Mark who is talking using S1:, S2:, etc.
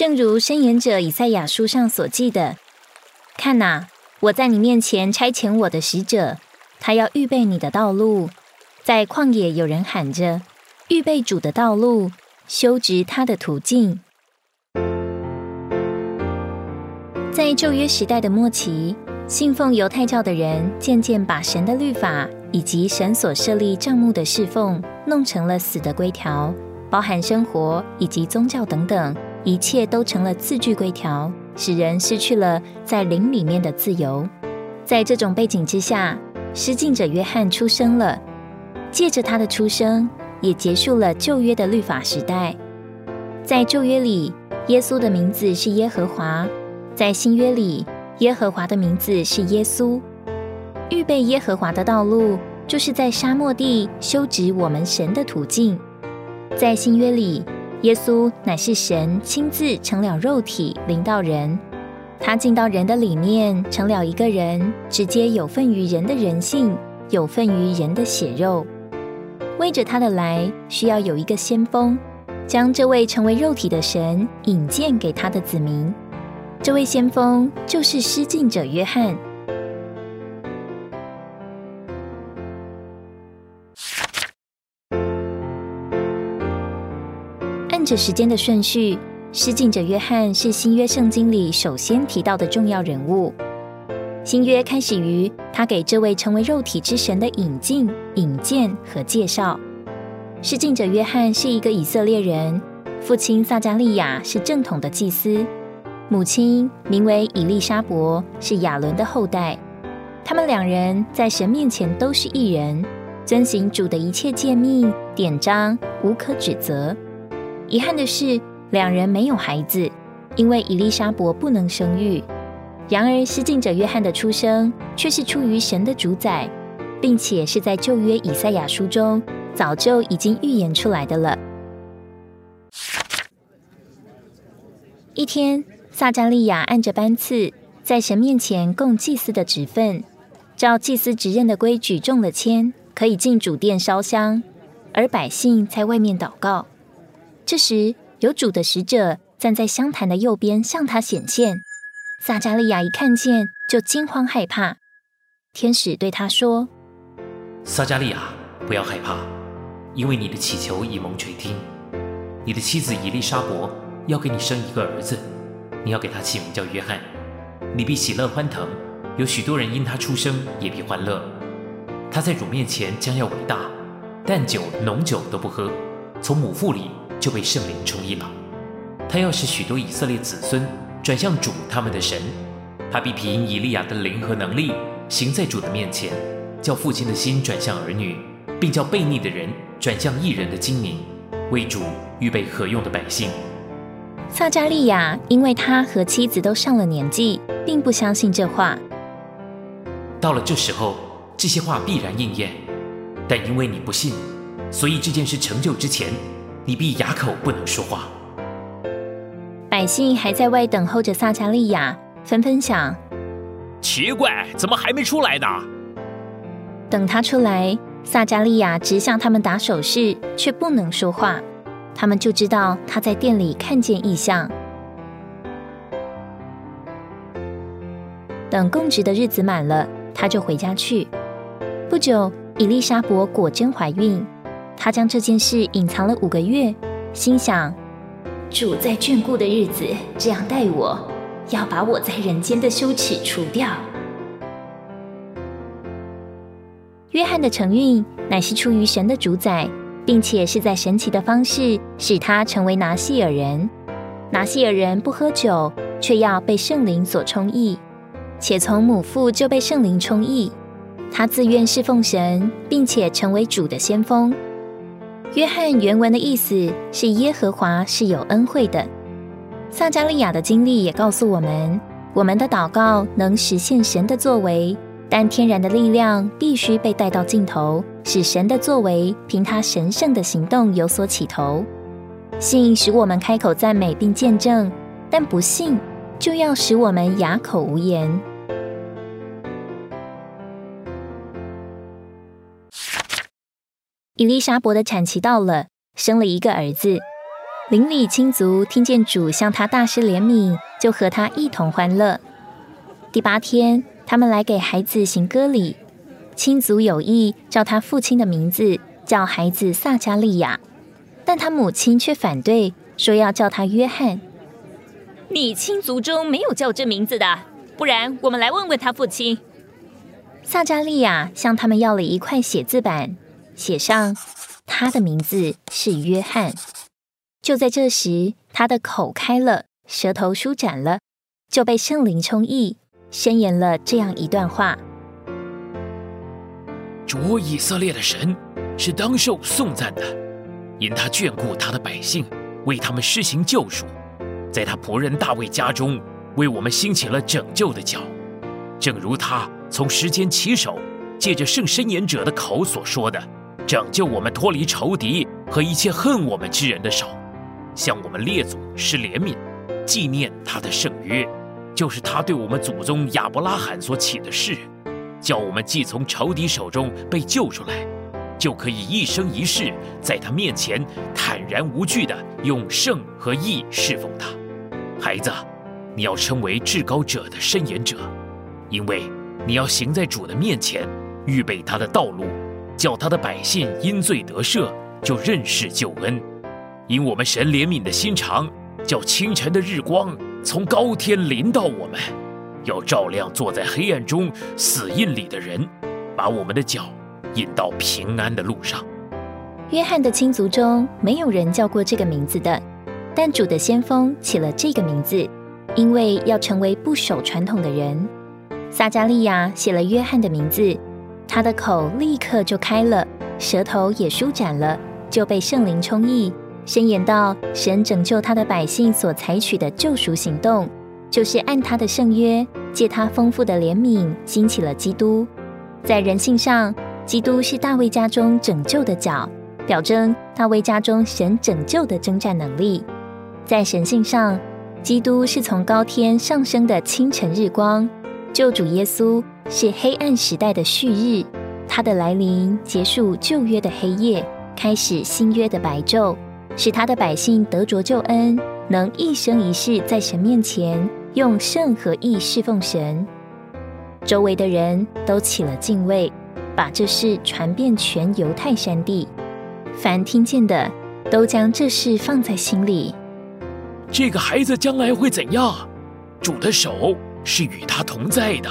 S1: 正如申言者以赛亚书上所记的：“看哪，我在你面前差遣我的使者，他要预备你的道路。在旷野有人喊着：预备主的道路，修直他的途径。”在旧约时代的末期，信奉犹太教的人渐渐把神的律法以及神所设立账目的侍奉弄成了死的规条，包含生活以及宗教等等，一切都成了字句规条，使人失去了在灵里面的自由。在这种背景之下，施浸者约翰出生了，借着他的出生，也结束了旧约的律法时代。在旧约里，耶稣的名字是耶和华。在新约里，耶和华的名字是耶稣。预备耶和华的道路，就是在沙漠地修直我们神的途径。在新约里，耶稣乃是神亲自成了肉体，临到人。他进到人的里面，成了一个人，直接有份于人的人性，有份于人的血肉。为着他的来，需要有一个先锋，将这位成为肉体的神引荐给他的子民。这位先锋就是施浸者约翰。着时间的顺序，施浸者约翰是新约圣经里首先提到的重要人物。新约开始于他给这位成为肉体之神的引进、引荐和介绍。施浸者约翰是一个以色列人，父亲撒加利亚是正统的祭司。母亲名为以利沙伯，是亚伦的后代。他们两人在神面前都是一人，遵行主的一切诫命典章，无可指责。遗憾的是，两人没有孩子，因为伊丽莎伯不能生育。然而，施浸者约翰的出生却是出于神的主宰，并且是在旧约以赛亚书中早就已经预言出来的了。一天。撒加利亚按着班次，在神面前供祭司的职分，照祭司职任的规矩中了签，可以进主殿烧香，而百姓在外面祷告。这时，有主的使者站在香坛的右边，向他显现。撒加利亚一看见，就惊慌害怕。天使对他说：“
S2: 撒加利亚，不要害怕，因为你的祈求已蒙垂听。你的妻子伊丽莎伯要给你生一个儿子。”你要给他起名叫约翰，你必喜乐欢腾，有许多人因他出生也必欢乐。他在主面前将要伟大，但酒浓酒都不喝，从母腹里就被圣灵充溢了。他要使许多以色列子孙转向主他们的神，他必凭以利亚的灵和能力行在主的面前，叫父亲的心转向儿女，并叫悖逆的人转向异人的精明，为主预备合用的百姓。
S1: 撒加利亚因为他和妻子都上了年纪，并不相信这话。
S2: 到了这时候，这些话必然应验。但因为你不信，所以这件事成就之前，你必哑口不能说话。
S1: 百姓还在外等候着撒加利亚，纷纷想：
S3: 奇怪，怎么还没出来呢？
S1: 等他出来，撒加利亚直向他们打手势，却不能说话。他们就知道他在店里看见异象。等供职的日子满了，他就回家去。不久，伊丽莎伯果真怀孕。他将这件事隐藏了五个月，心想：主在眷顾的日子这样待我，要把我在人间的羞耻除掉。约翰的承运乃是出于神的主宰。并且是在神奇的方式使他成为拿西尔人。拿西尔人不喝酒，却要被圣灵所充溢，且从母腹就被圣灵充溢。他自愿侍奉神，并且成为主的先锋。约翰原文的意思是耶和华是有恩惠的。撒加利亚的经历也告诉我们，我们的祷告能实现神的作为。但天然的力量必须被带到尽头，使神的作为凭他神圣的行动有所起头。信使我们开口赞美并见证，但不信就要使我们哑口无言。伊丽莎伯的产期到了，生了一个儿子。邻里亲族听见主向他大施怜悯，就和他一同欢乐。第八天，他们来给孩子行割礼，亲族有意叫他父亲的名字，叫孩子撒加利亚，但他母亲却反对，说要叫他约翰。
S4: 你亲族中没有叫这名字的，不然我们来问问他父亲。
S1: 撒加利亚向他们要了一块写字板，写上他的名字是约翰。就在这时，他的口开了，舌头舒展了，就被圣灵充溢，宣言了这样一段话：
S3: 主以色列的神是当受颂赞的，因他眷顾他的百姓，为他们施行救赎，在他仆人大卫家中为我们兴起了拯救的脚，正如他。从时间起手，借着圣申言者的口所说的，拯救我们脱离仇敌和一切恨我们之人的手，向我们列祖施怜悯，纪念他的圣约，就是他对我们祖宗亚伯拉罕所起的誓，叫我们既从仇敌手中被救出来，就可以一生一世在他面前坦然无惧的用圣和义侍奉他。孩子，你要成为至高者的申言者，因为。你要行在主的面前，预备他的道路，叫他的百姓因罪得赦，就认识救恩。因我们神怜悯的心肠，叫清晨的日光从高天临到我们，要照亮坐在黑暗中死印里的人，把我们的脚引到平安的路上。
S1: 约翰的亲族中没有人叫过这个名字的，但主的先锋起了这个名字，因为要成为不守传统的人。撒加利亚写了约翰的名字，他的口立刻就开了，舌头也舒展了，就被圣灵充溢，宣言到：神拯救他的百姓所采取的救赎行动，就是按他的圣约，借他丰富的怜悯，兴起了基督。在人性上，基督是大卫家中拯救的脚，表征大卫家中神拯救的征战能力；在神性上，基督是从高天上升的清晨日光。救主耶稣是黑暗时代的旭日，它的来临结束旧约的黑夜，开始新约的白昼，使他的百姓得着救恩，能一生一世在神面前用圣和义侍奉神。周围的人都起了敬畏，把这事传遍全犹太山地，凡听见的都将这事放在心里。
S3: 这个孩子将来会怎样？主的手。是与他同在的。